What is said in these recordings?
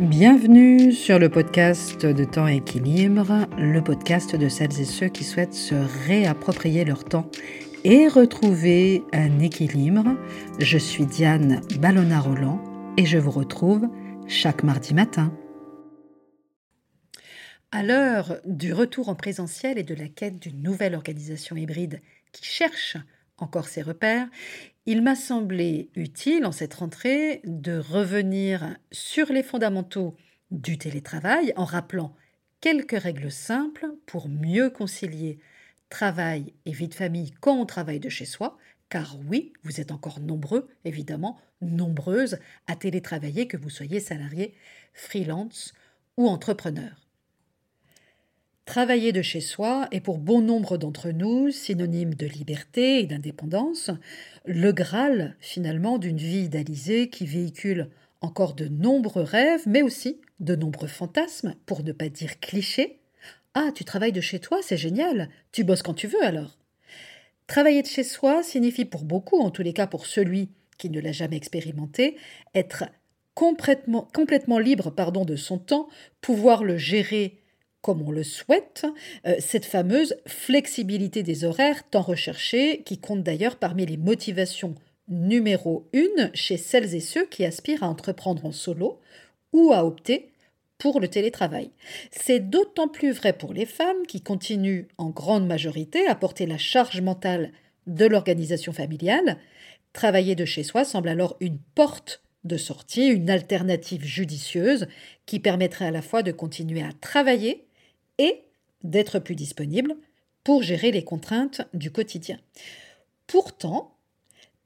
Bienvenue sur le podcast de Temps Équilibre, le podcast de celles et ceux qui souhaitent se réapproprier leur temps et retrouver un équilibre. Je suis Diane Ballona-Roland et je vous retrouve chaque mardi matin. À l'heure du retour en présentiel et de la quête d'une nouvelle organisation hybride qui cherche encore ses repères, il m'a semblé utile en cette rentrée de revenir sur les fondamentaux du télétravail en rappelant quelques règles simples pour mieux concilier travail et vie de famille quand on travaille de chez soi, car oui, vous êtes encore nombreux, évidemment, nombreuses à télétravailler, que vous soyez salarié, freelance ou entrepreneur. Travailler de chez soi est pour bon nombre d'entre nous synonyme de liberté et d'indépendance, le Graal finalement d'une vie idéalisée qui véhicule encore de nombreux rêves, mais aussi de nombreux fantasmes, pour ne pas dire clichés. Ah, tu travailles de chez toi, c'est génial, tu bosses quand tu veux alors. Travailler de chez soi signifie pour beaucoup, en tous les cas pour celui qui ne l'a jamais expérimenté, être complètement, complètement libre pardon, de son temps, pouvoir le gérer comme on le souhaite, euh, cette fameuse flexibilité des horaires tant recherchée, qui compte d'ailleurs parmi les motivations numéro une chez celles et ceux qui aspirent à entreprendre en solo ou à opter pour le télétravail. C'est d'autant plus vrai pour les femmes qui continuent en grande majorité à porter la charge mentale de l'organisation familiale. Travailler de chez soi semble alors une porte de sortie, une alternative judicieuse qui permettrait à la fois de continuer à travailler et d'être plus disponible pour gérer les contraintes du quotidien. Pourtant,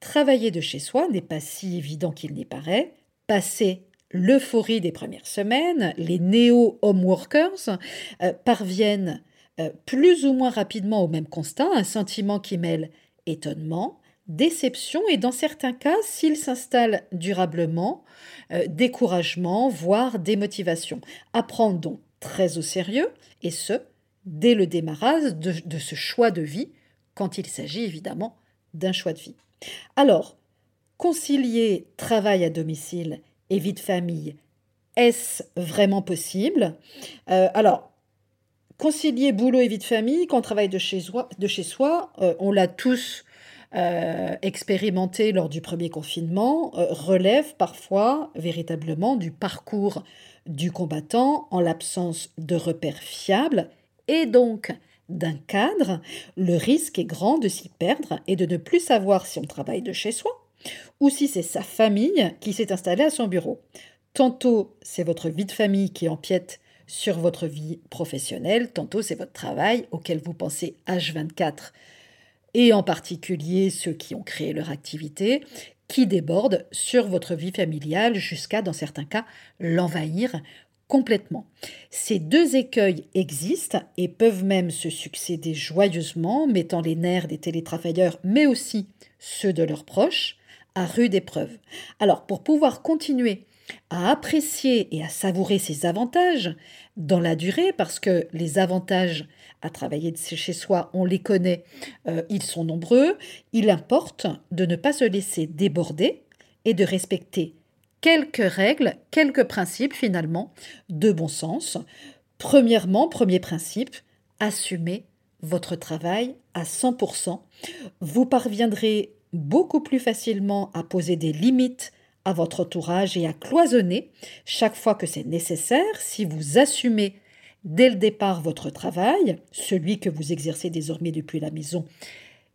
travailler de chez soi n'est pas si évident qu'il n'y paraît. Passer l'euphorie des premières semaines, les néo-homeworkers euh, parviennent euh, plus ou moins rapidement au même constat, un sentiment qui mêle étonnement, déception et dans certains cas, s'il s'installe durablement, euh, découragement, voire démotivation. Apprendre donc très au sérieux, et ce, dès le démarrage de, ce choix de vie, quand il s'agit évidemment d'un choix de vie. Alors, concilier travail à domicile et vie de famille, est-ce vraiment possible? Euh, Alors, concilier boulot et vie de famille quand on travaille de chez soi, de chez soi euh, on l'a tous euh, expérimenté lors du premier confinement, relève parfois véritablement du parcours du combattant en l'absence de repères fiables et donc d'un cadre, le risque est grand de s'y perdre et de ne plus savoir si on travaille de chez soi ou si c'est sa famille qui s'est installée à son bureau. Tantôt c'est votre vie de famille qui empiète sur votre vie professionnelle, tantôt c'est votre travail auquel vous pensez H24 et en particulier ceux qui ont créé leur activité, qui déborde sur votre vie familiale jusqu'à, dans certains cas, l'envahir complètement. Ces deux écueils existent et peuvent même se succéder joyeusement, mettant les nerfs des télétravailleurs, mais aussi ceux de leurs proches, à rude épreuve. Alors, pour pouvoir continuer à apprécier et à savourer ces avantages dans la durée, parce que les avantages à travailler chez soi, on les connaît, euh, ils sont nombreux, il importe de ne pas se laisser déborder et de respecter quelques règles, quelques principes finalement de bon sens. Premièrement, premier principe, assumez votre travail à 100%. Vous parviendrez beaucoup plus facilement à poser des limites à votre entourage et à cloisonner chaque fois que c'est nécessaire si vous assumez dès le départ votre travail, celui que vous exercez désormais depuis la maison,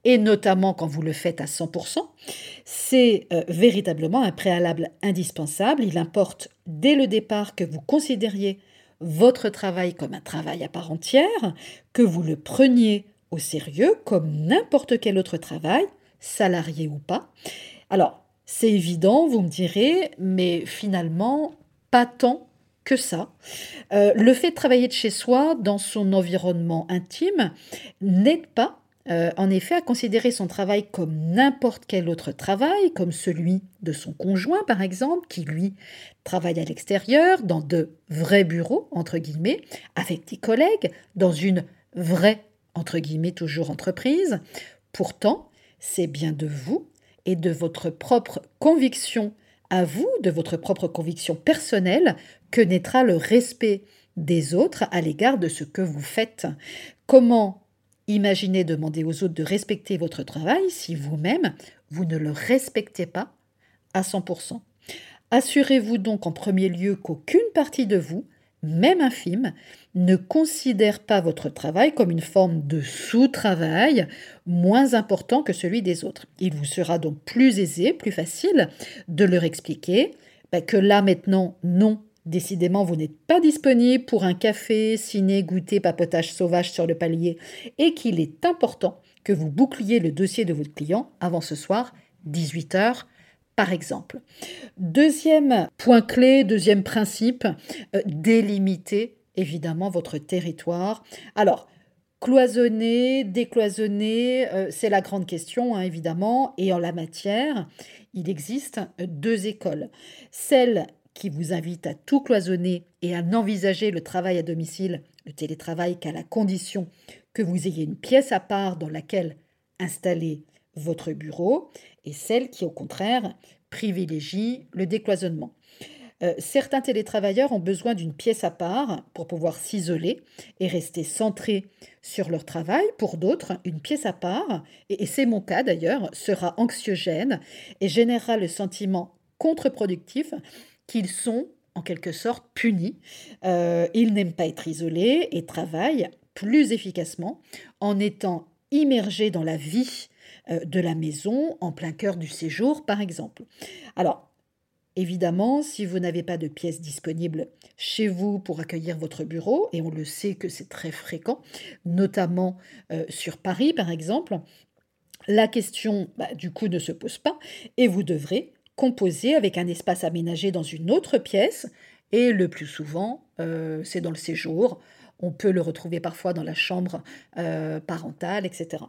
et notamment quand vous le faites à 100%, c'est euh, véritablement un préalable indispensable. Il importe dès le départ que vous considériez votre travail comme un travail à part entière, que vous le preniez au sérieux comme n'importe quel autre travail, salarié ou pas. Alors, c'est évident, vous me direz, mais finalement, pas tant que ça. Euh, le fait de travailler de chez soi, dans son environnement intime, n'aide pas, euh, en effet, à considérer son travail comme n'importe quel autre travail, comme celui de son conjoint, par exemple, qui, lui, travaille à l'extérieur, dans de vrais bureaux, entre guillemets, avec des collègues, dans une vraie, entre guillemets, toujours entreprise. Pourtant, c'est bien de vous et de votre propre conviction à vous de votre propre conviction personnelle que naîtra le respect des autres à l'égard de ce que vous faites. Comment imaginer demander aux autres de respecter votre travail si vous-même, vous ne le respectez pas à 100% Assurez-vous donc en premier lieu qu'aucune partie de vous, même infime, ne considère pas votre travail comme une forme de sous-travail moins important que celui des autres. Il vous sera donc plus aisé, plus facile de leur expliquer bah, que là maintenant, non, décidément, vous n'êtes pas disponible pour un café, ciné, goûter, papotage sauvage sur le palier et qu'il est important que vous boucliez le dossier de votre client avant ce soir, 18h par exemple. Deuxième point clé, deuxième principe, euh, délimiter évidemment votre territoire. Alors, cloisonner, décloisonner, euh, c'est la grande question, hein, évidemment. Et en la matière, il existe deux écoles. Celle qui vous invite à tout cloisonner et à n'envisager le travail à domicile, le télétravail, qu'à la condition que vous ayez une pièce à part dans laquelle installer votre bureau, et celle qui, au contraire, privilégie le décloisonnement. Euh, certains télétravailleurs ont besoin d'une pièce à part pour pouvoir s'isoler et rester centrés sur leur travail. Pour d'autres, une pièce à part, et, c'est mon cas d'ailleurs, sera anxiogène et générera le sentiment contre-productif qu'ils sont en quelque sorte punis. Euh, ils n'aiment pas être isolés et travaillent plus efficacement en étant immergés dans la vie de la maison en plein cœur du séjour, par exemple. Alors, Évidemment, si vous n'avez pas de pièces disponibles chez vous pour accueillir votre bureau, et on le sait que c'est très fréquent, notamment euh, sur Paris par exemple, la question bah, du coup ne se pose pas et vous devrez composer avec un espace aménagé dans une autre pièce et le plus souvent euh, c'est dans le séjour. On peut le retrouver parfois dans la chambre parentale, etc.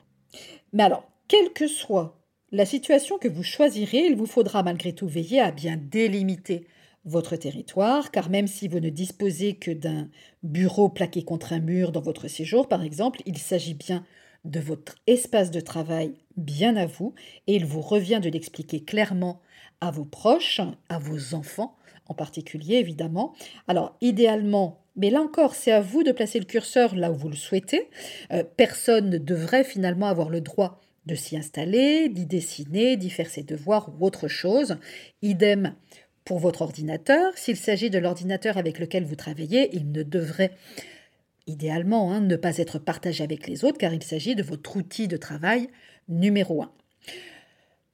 Mais alors, quelle que soit la situation que vous choisirez, il vous faudra malgré tout veiller à bien délimiter votre territoire, car même si vous ne disposez que d'un bureau plaqué contre un mur dans votre séjour, par exemple, il s'agit bien de votre espace de travail bien à vous, et il vous revient de l'expliquer clairement à vos proches, à vos enfants en particulier, évidemment. Alors, idéalement, mais là encore, c'est à vous de placer le curseur là où vous le souhaitez. Euh, personne ne devrait finalement avoir le droit de s'y installer, d'y dessiner, d'y faire ses devoirs ou autre chose. Idem pour votre ordinateur. S'il s'agit de l'ordinateur avec lequel vous travaillez, il ne devrait idéalement hein, ne pas être partagé avec les autres car il s'agit de votre outil de travail numéro un.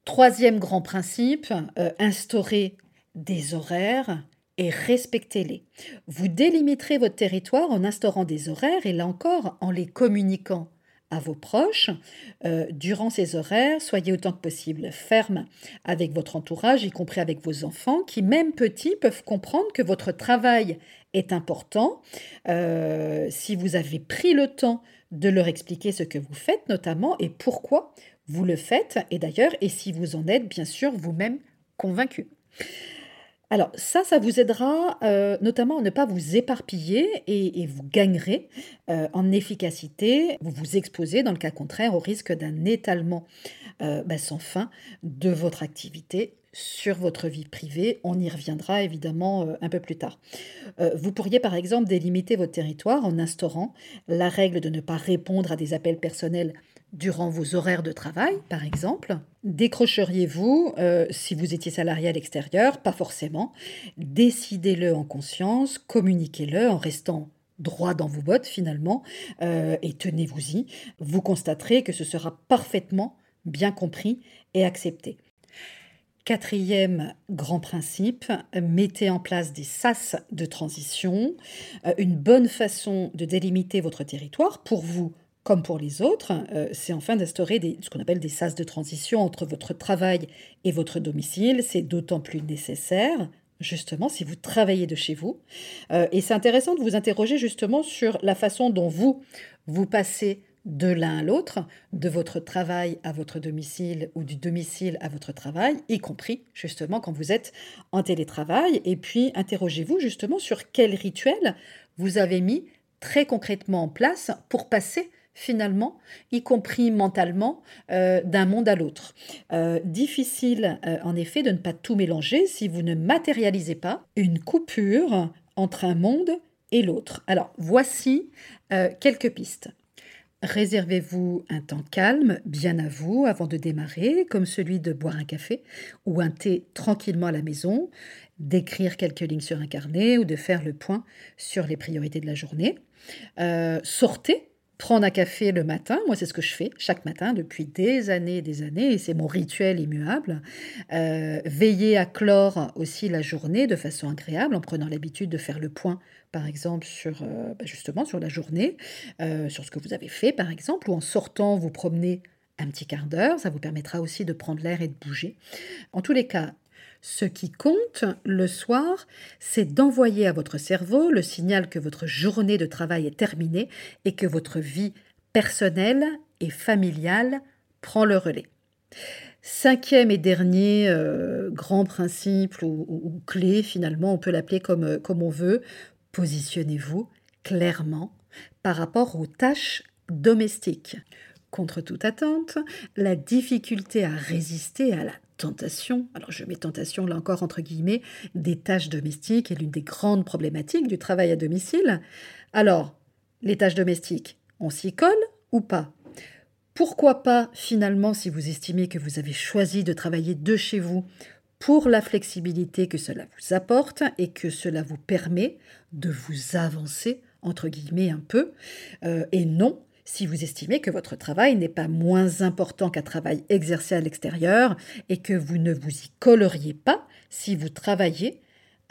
Troisième grand principe, euh, instaurer des horaires et respectez-les. Vous délimiterez votre territoire en instaurant des horaires et là encore en les communiquant à vos proches. Euh, durant ces horaires, soyez autant que possible ferme avec votre entourage, y compris avec vos enfants, qui même petits peuvent comprendre que votre travail est important. Euh, si vous avez pris le temps de leur expliquer ce que vous faites notamment et pourquoi vous le faites, et d'ailleurs, et si vous en êtes bien sûr vous-même convaincu. Alors ça, ça vous aidera euh, notamment à ne pas vous éparpiller et, vous gagnerez euh, en efficacité. Vous vous exposez dans le cas contraire au risque d'un étalement euh, bah, sans fin de votre activité sur votre vie privée. On y reviendra évidemment un peu plus tard. vous pourriez par exemple délimiter votre territoire en instaurant la règle de ne pas répondre à des appels personnels durant vos horaires de travail, par exemple Décrocheriez-vous euh, si vous étiez salarié à l'extérieur Pas forcément. Décidez-le en conscience, communiquez-le en restant droit dans vos bottes finalement, euh, et tenez-vous-y. Vous constaterez que ce sera parfaitement bien compris et accepté. Quatrième grand principe, mettez en place des sas de transition, euh, une bonne façon de délimiter votre territoire pour vous comme pour les autres, euh, c'est enfin d'instaurer ce qu'on appelle des sas de transition entre votre travail et votre domicile. C'est d'autant plus nécessaire, justement, si vous travaillez de chez vous. Euh, et c'est intéressant de vous interroger justement sur la façon dont vous, vous passez de l'un à l'autre, de votre travail à votre domicile ou du domicile à votre travail, y compris justement quand vous êtes en télétravail. Et puis interrogez-vous justement sur quel rituel vous avez mis très concrètement en place pour passer finalement, y compris mentalement, euh, d'un monde à l'autre. Euh, difficile, euh, en effet, de ne pas tout mélanger si vous ne matérialisez pas une coupure entre un monde et l'autre. Alors, voici quelques pistes. Réservez-vous un temps calme, bien à vous, avant de démarrer, comme celui de boire un café ou un thé tranquillement à la maison, d'écrire quelques lignes sur un carnet ou de faire le point sur les priorités de la journée. sortez prendre un café le matin, moi c'est ce que je fais chaque matin depuis des années et des années, et c'est mon rituel immuable. Euh, veiller à clore aussi la journée de façon agréable en prenant l'habitude de faire le point, par exemple, sur euh, bah, la journée, euh, sur ce que vous avez fait, par exemple, ou en sortant vous promener un petit quart d'heure, ça vous permettra aussi de prendre l'air et de bouger. En tous les cas, ce qui compte le soir, c'est d'envoyer à votre cerveau le signal que votre journée de travail est terminée et que votre vie personnelle et familiale prend le relais. Cinquième et dernier euh, grand principe ou, clé, finalement, on peut l'appeler euh, comme on veut, positionnez-vous clairement par rapport aux tâches domestiques. Contre toute attente, la difficulté à résister à la tentation, alors je mets tentation là encore entre guillemets, des tâches domestiques est l'une des grandes problématiques du travail à domicile. Alors, les tâches domestiques, on s'y colle ou pas? Pourquoi pas finalement si vous estimez que vous avez choisi de travailler de chez vous pour la flexibilité que cela vous apporte et que cela vous permet de vous avancer entre guillemets un peu, euh, et non si vous estimez que votre travail n'est pas moins important qu'un travail exercé à l'extérieur et que vous ne vous y colleriez pas si vous travaillez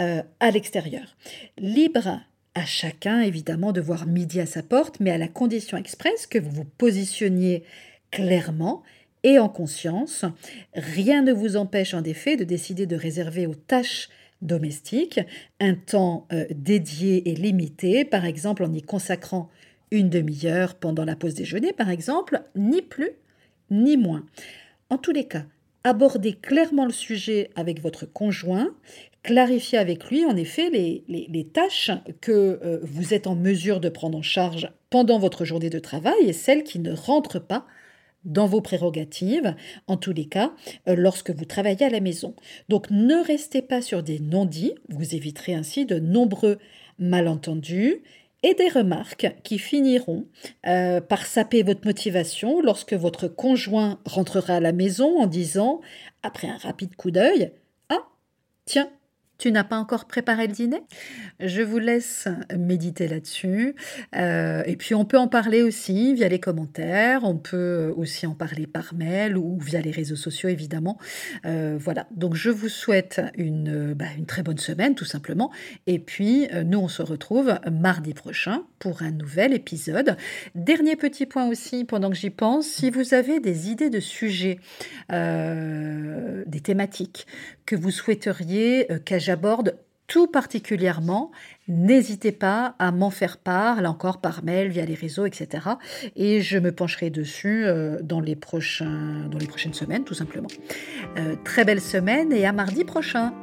euh, à l'extérieur. Libre à chacun, évidemment, de voir midi à sa porte, mais à la condition expresse que vous vous positionniez clairement et en conscience. Rien ne vous empêche en effet de décider de réserver aux tâches domestiques un temps euh, dédié et limité, par exemple en y consacrant une demi-heure pendant la pause déjeuner, par exemple, ni plus ni moins. En tous les cas, abordez clairement le sujet avec votre conjoint, clarifiez avec lui en effet les, tâches que euh, vous êtes en mesure de prendre en charge pendant votre journée de travail et celles qui ne rentrent pas dans vos prérogatives, en tous les cas, euh, lorsque vous travaillez à la maison. Donc ne restez pas sur des non-dits, vous éviterez ainsi de nombreux malentendus et des remarques qui finiront euh, par saper votre motivation lorsque votre conjoint rentrera à la maison en disant, après un rapide coup d'œil, Ah, tiens, tu n'as pas encore préparé le dîner? Je vous laisse méditer là-dessus. Euh, et puis on peut en parler aussi via les commentaires, on peut aussi en parler par mail ou via les réseaux sociaux évidemment. Euh, voilà, donc je vous souhaite une, bah, une, très bonne semaine tout simplement. Et puis euh, nous on se retrouve mardi prochain pour un nouvel épisode. Dernier petit point aussi pendant que j'y pense, si vous avez des idées de sujets, des thématiques que vous souhaiteriez que j'aborde tout particulièrement, n'hésitez pas à m'en faire part, là encore par mail, via les réseaux, etc. Et je me pencherai dessus euh, dans, les prochains, dans les prochaines semaines, tout simplement. Euh, très belle semaine et à mardi prochain.